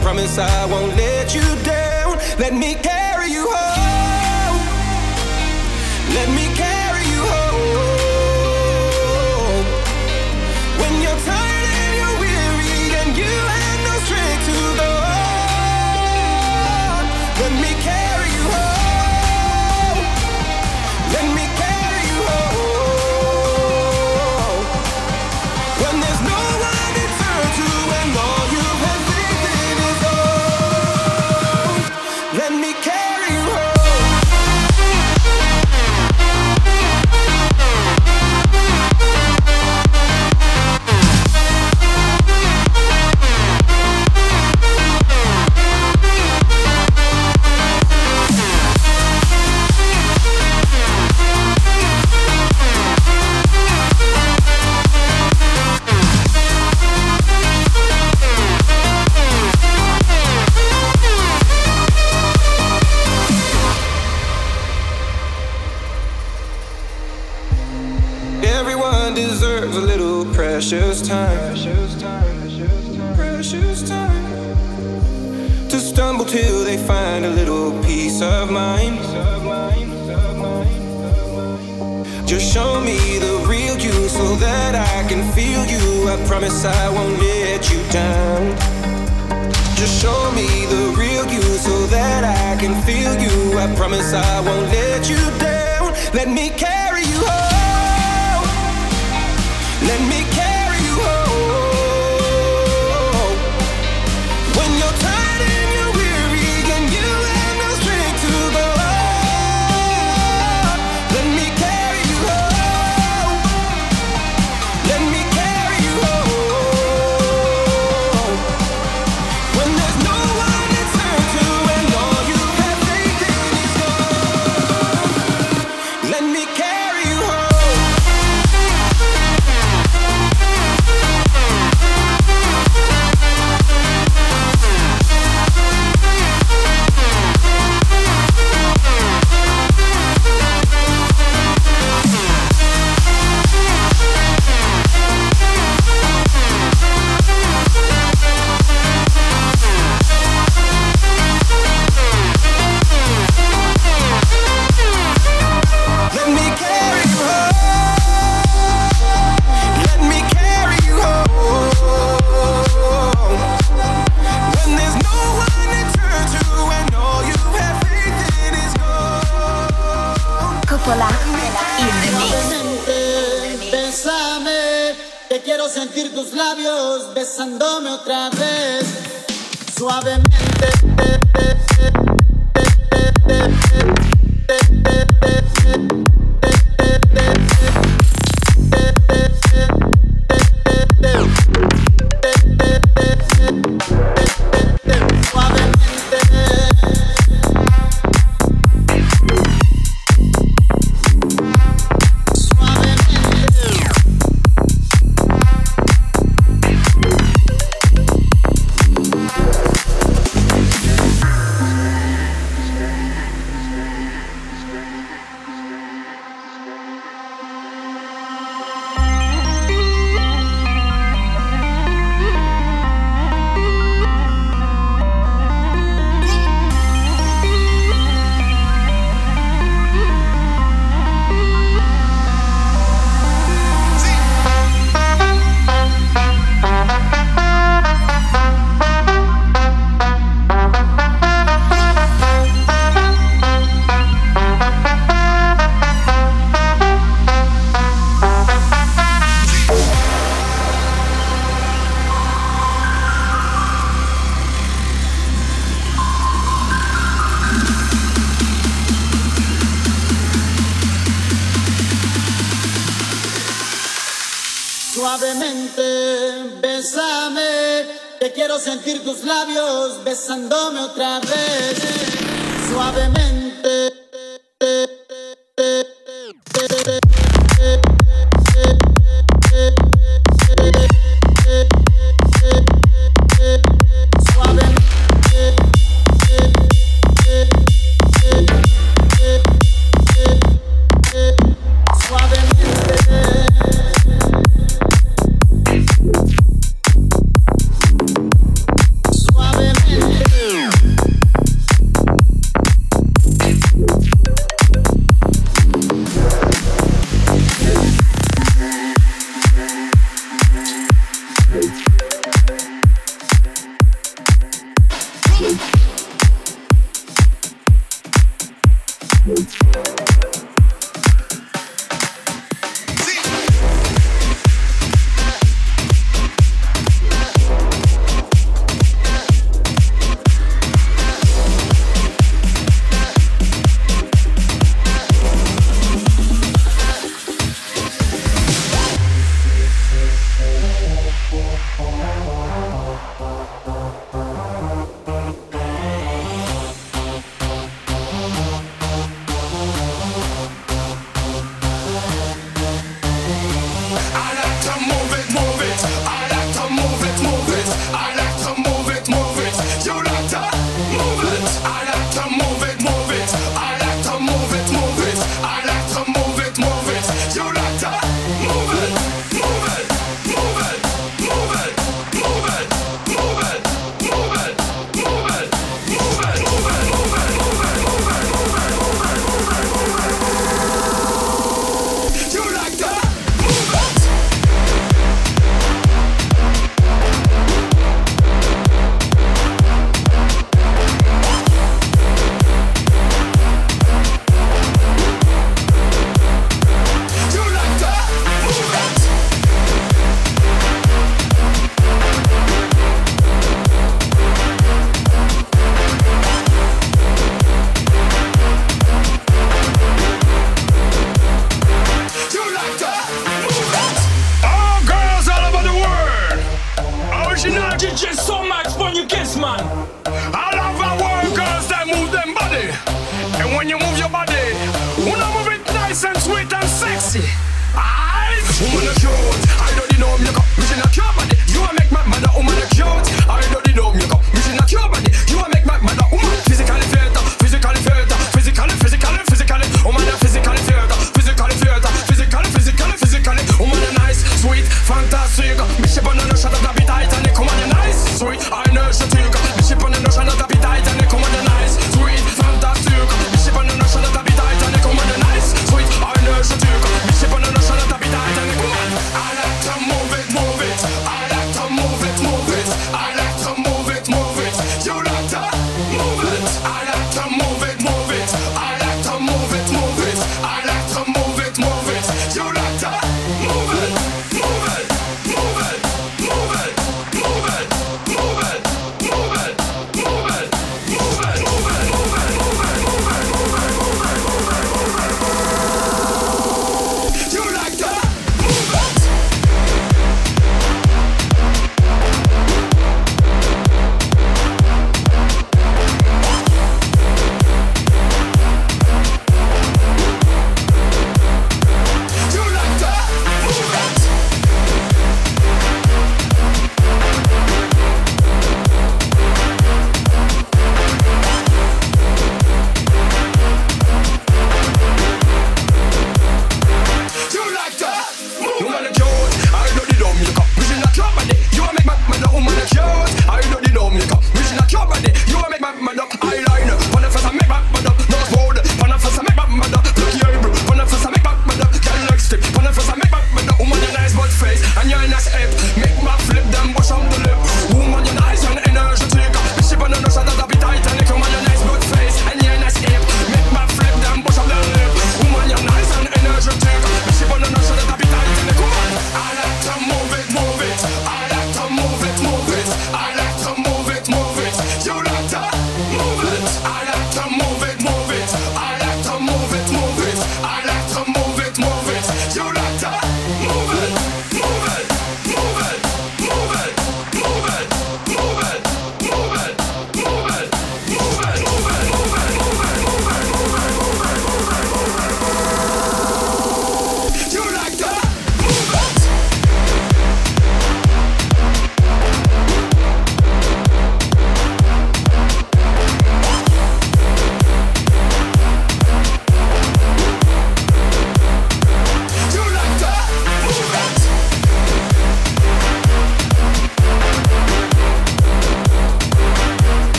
sentir tus labios besándome otra vez, suavemente.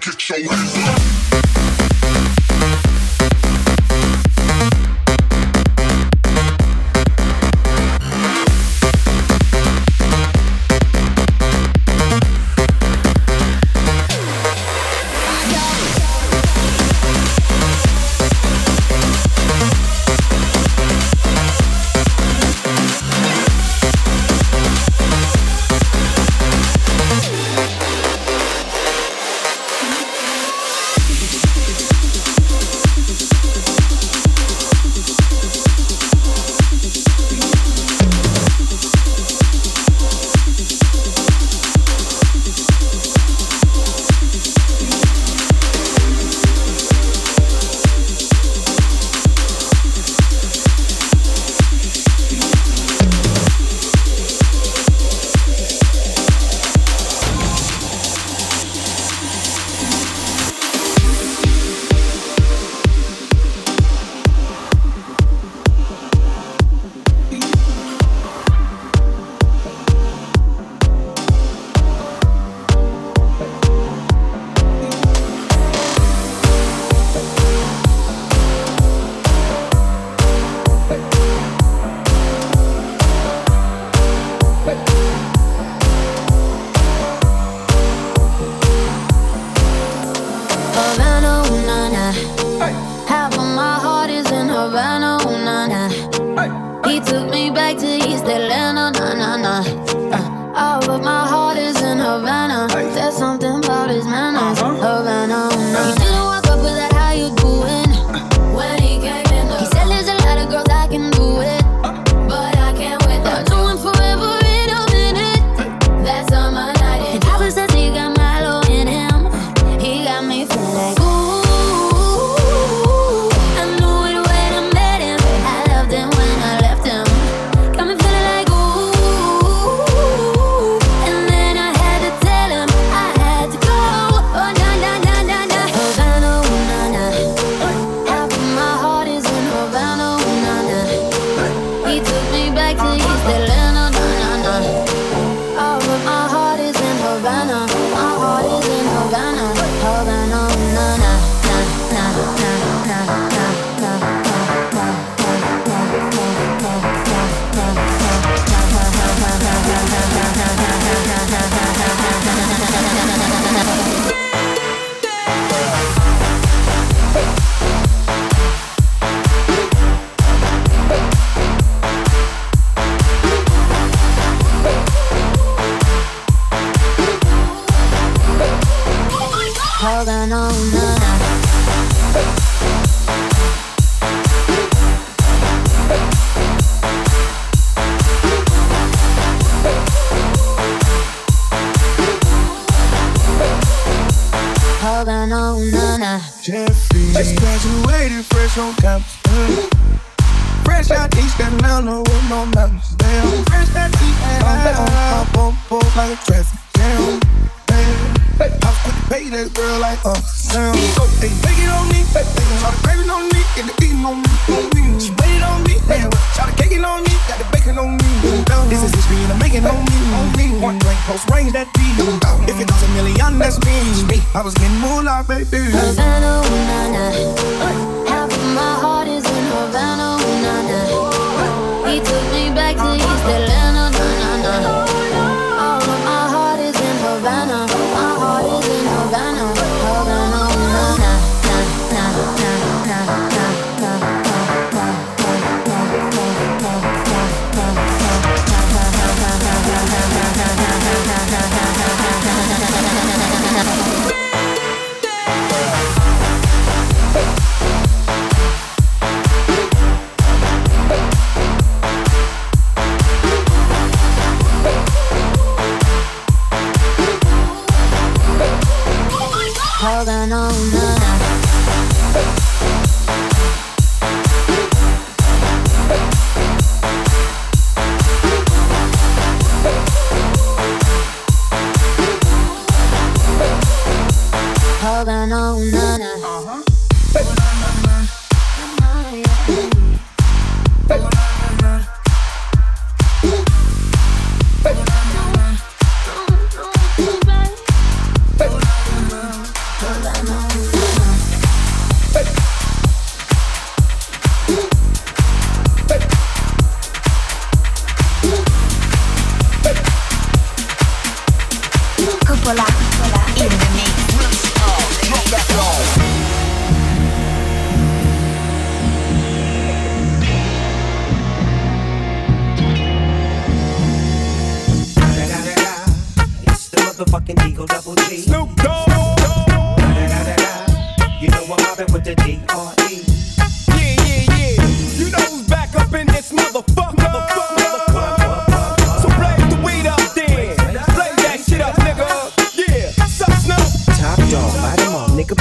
get your hands up.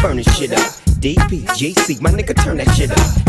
Burn this shit up. DP, GC, my nigga turn that shit up.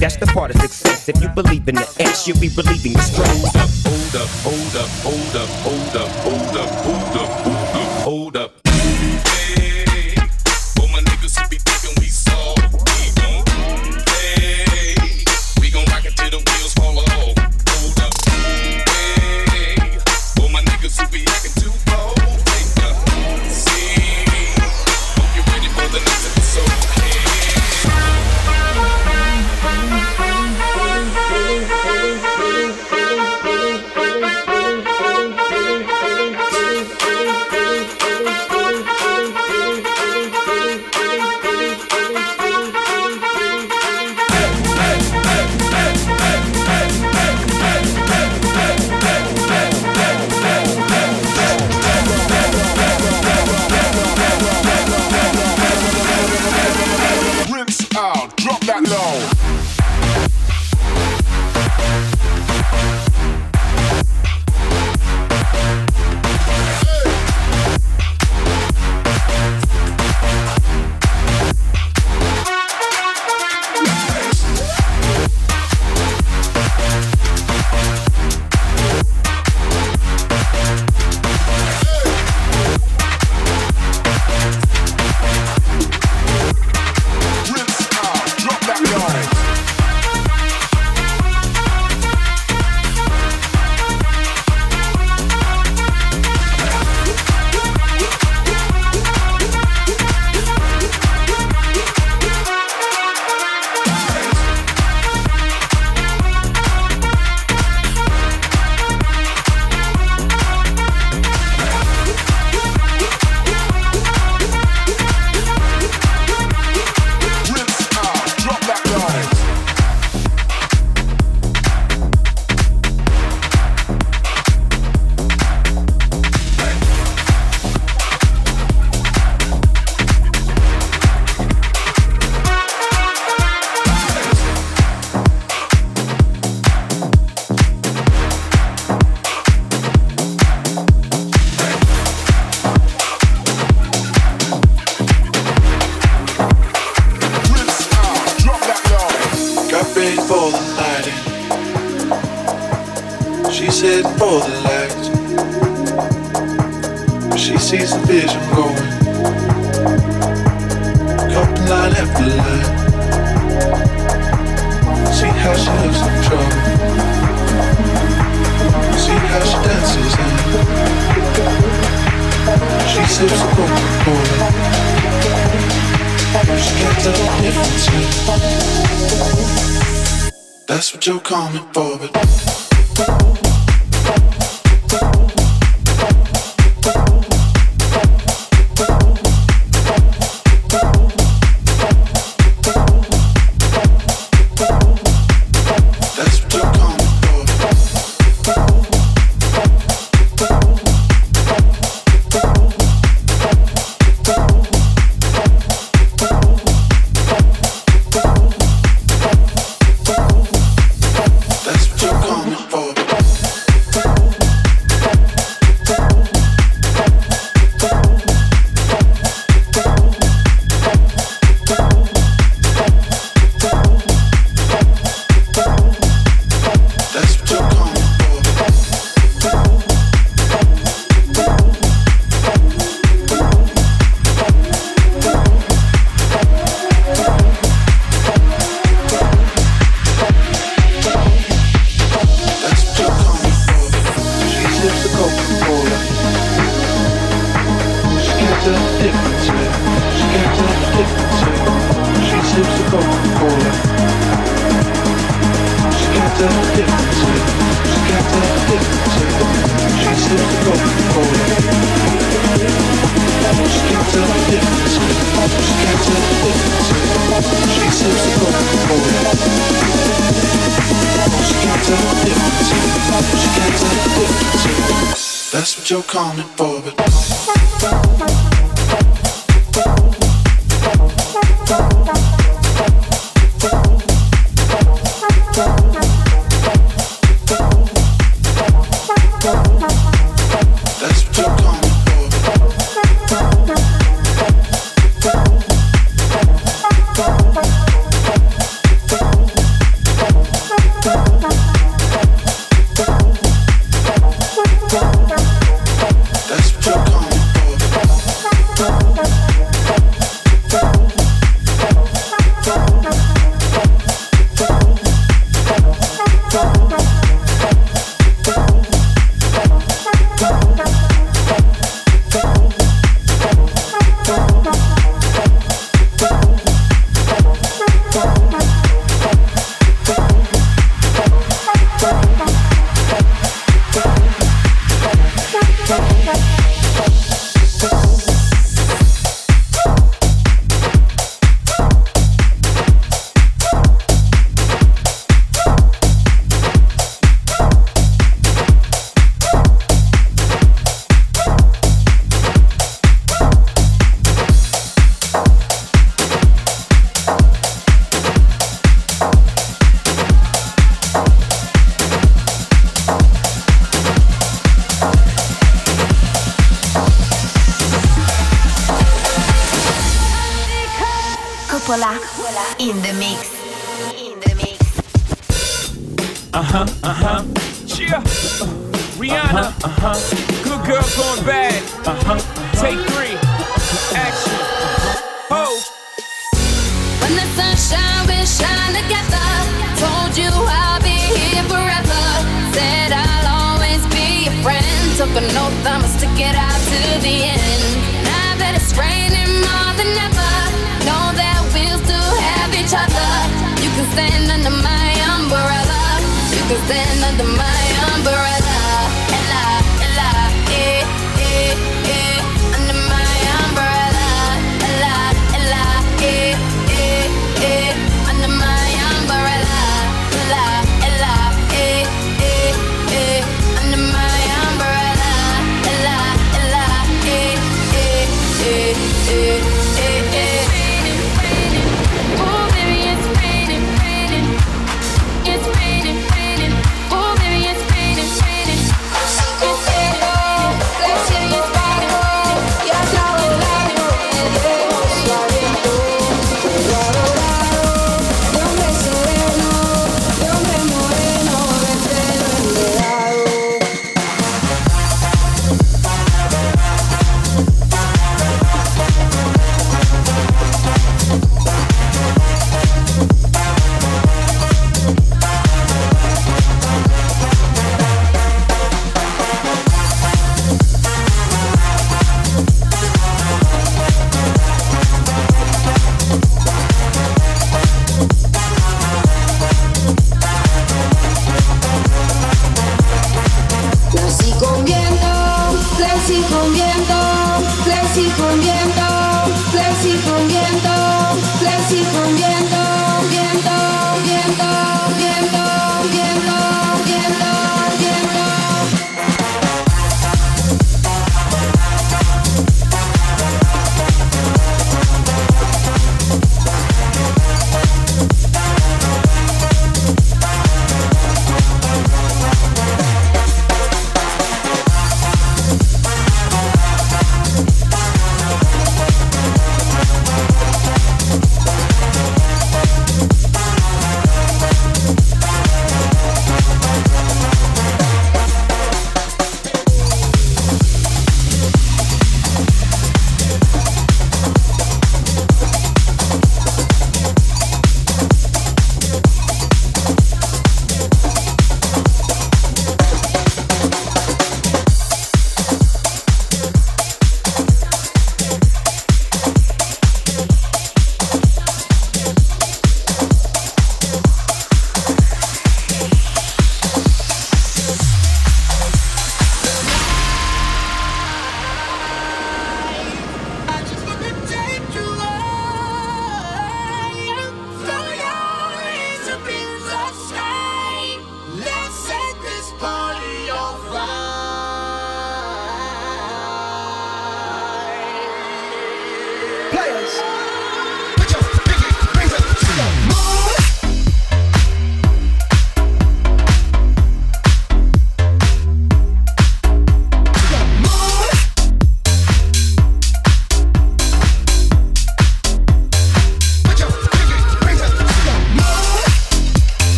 that's the part of success. If you believe in the X, you'll be relieving the stress. Hold up, hold up, hold up, hold up, hold up, hold up, hold up, hold up. Hey,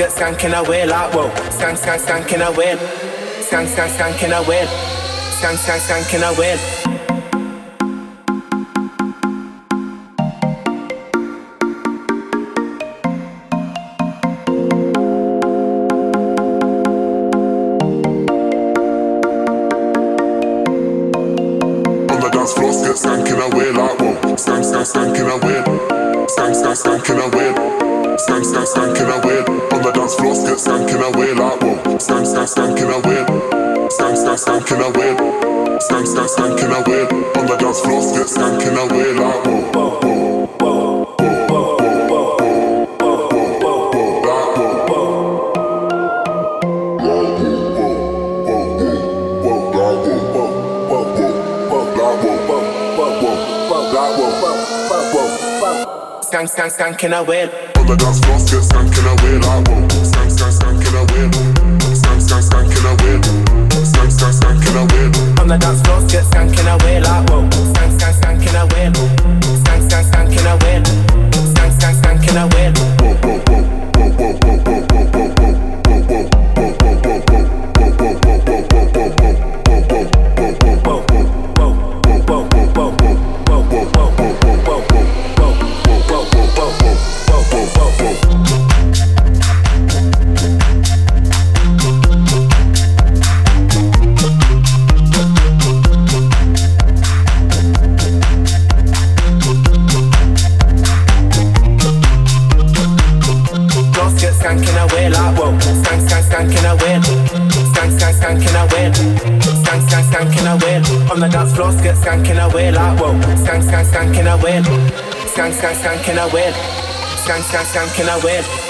get skanking away like whoa. Skank, skank, skanking away. Skank, skank, skanking away. Skank, skank, skanking away. Skank, skank, skanking away. Skank, skank, skanking away. Skank, skank, skanking away. Dance floors get skanking away like whoa. Skank, skank, skanking away. Skank, skank, skanking away. Skank, skank, skanking away. On the dance floors get skanking away like whoa. whoa, whoa. Skank, skank, skanking away. On the dance floor, get skanking away like whoa. On the dance floor, get I away like whoa. can I win? Skank, skank, skank, can I win?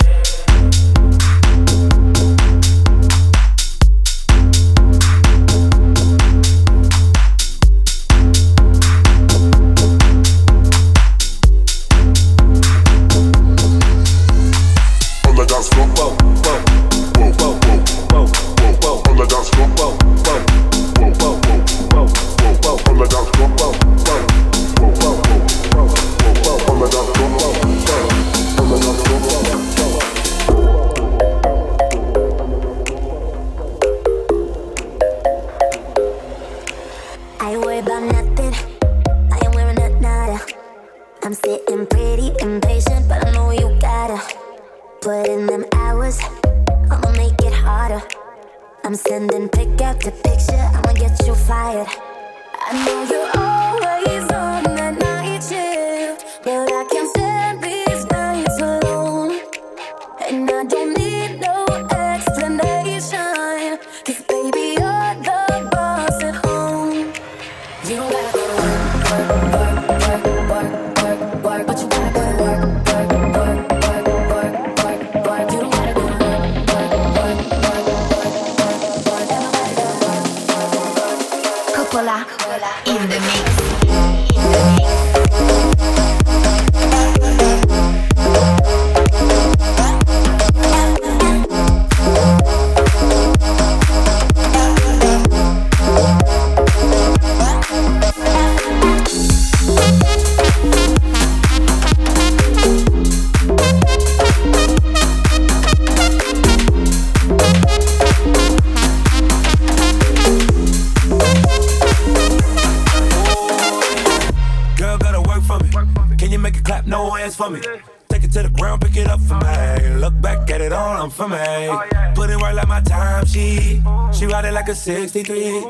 63.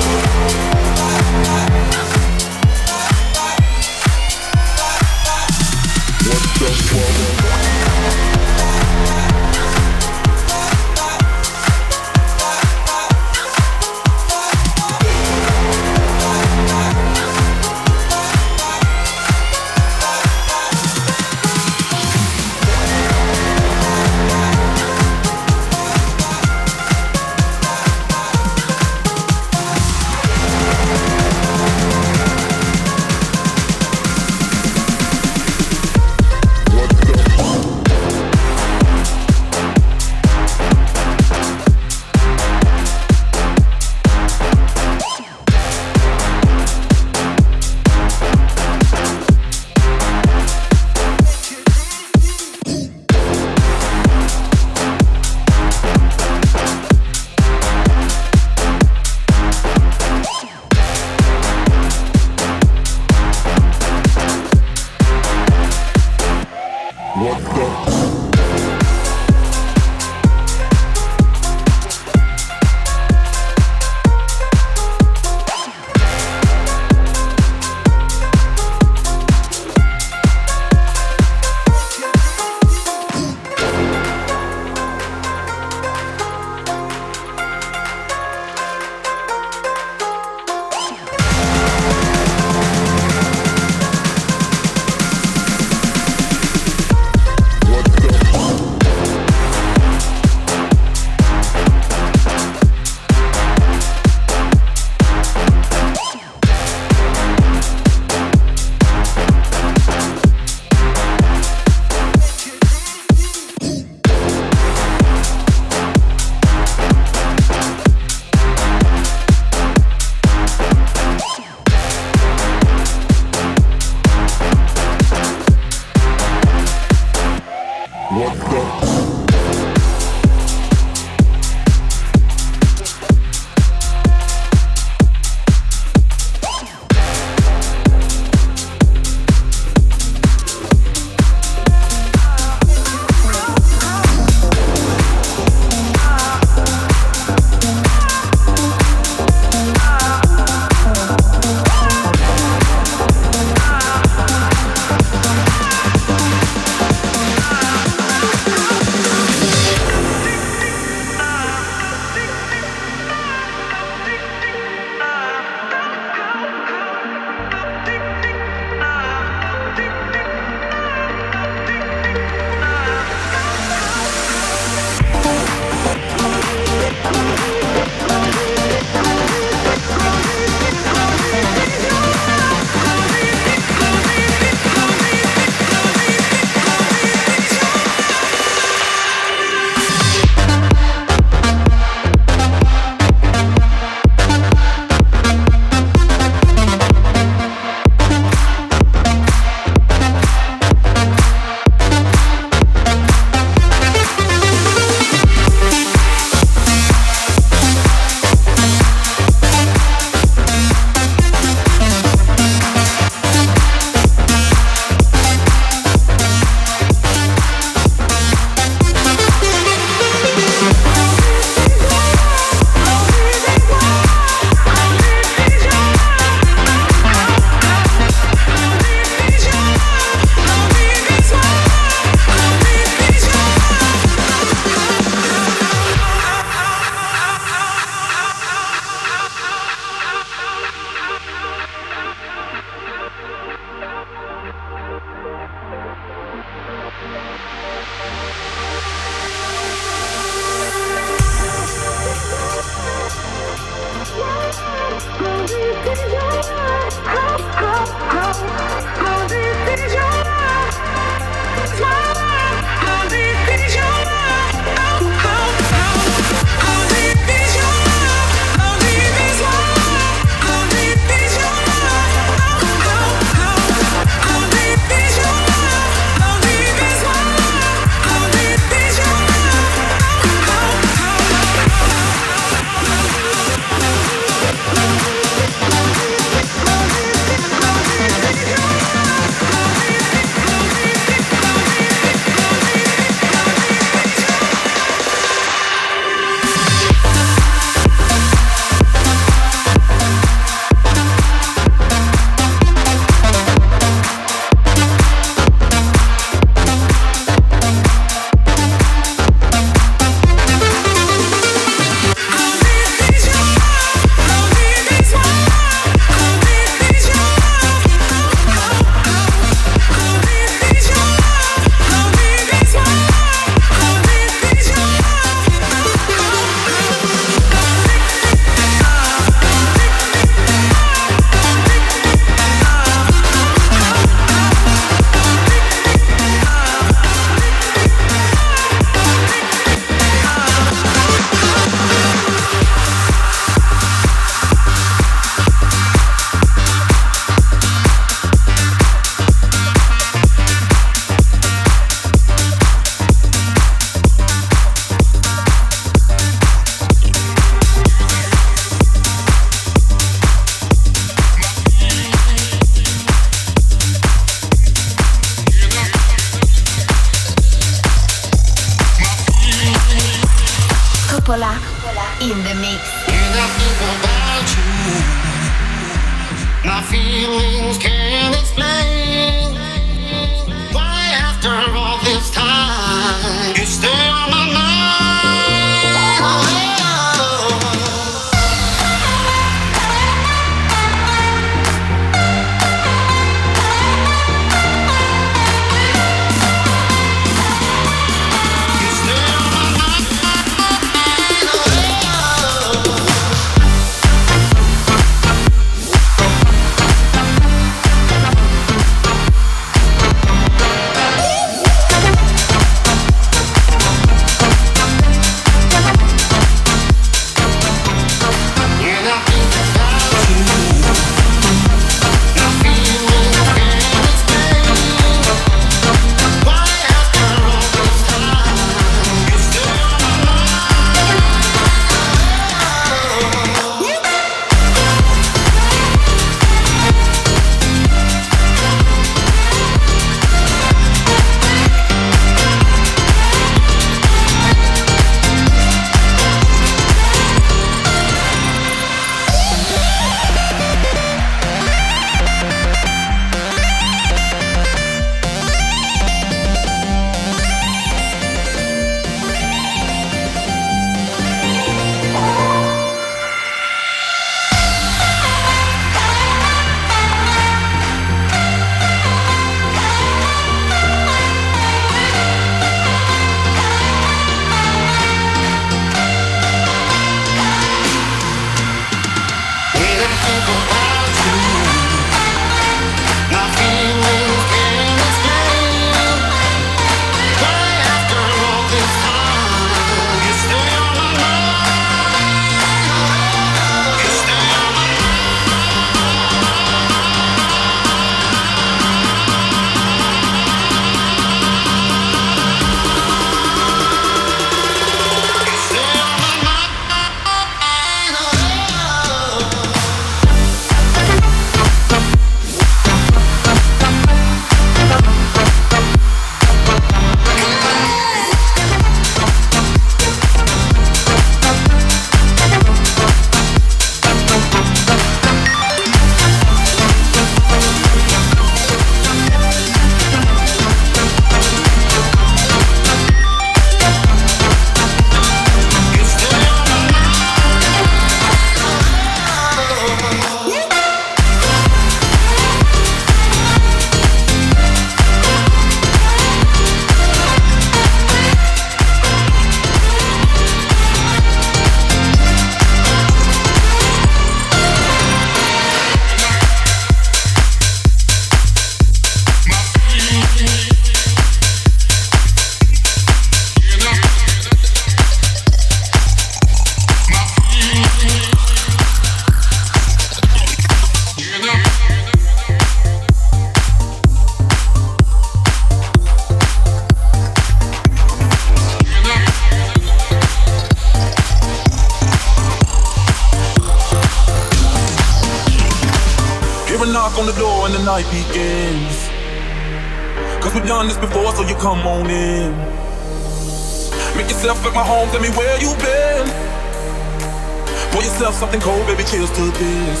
kills to this.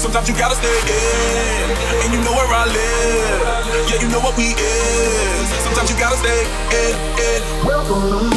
Sometimes you gotta stay in, and you know where I live. Yeah, you know what we is. Sometimes you gotta stay in, in. Welcome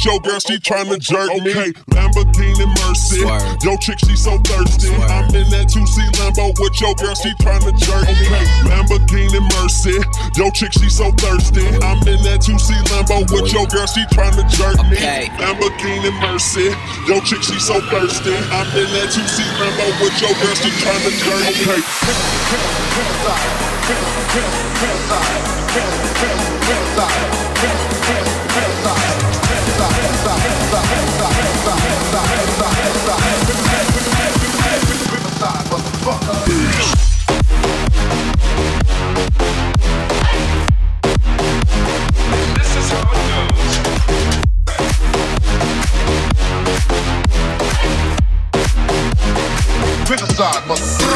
Yo, girl, she tryna jerk me. Okay, Lamborghini Mercy. Swerve. Yo, chick, she so thirsty. Swerve. I'm in that 2C Lambo with your girl, she tryna jerk me. Okay, Lamborghini Mercy. Yo, chick, she so thirsty. I'm in that 2C Lambo with your girl, she tryna jerk me. Lamborghini Mercy. Yo, chick, she so thirsty. I'm in that 2C Lambo with your girl, she tryna jerk me. Okay. Criticize, criticize, criticize, criticize, criticize, criticize. genocide must cease.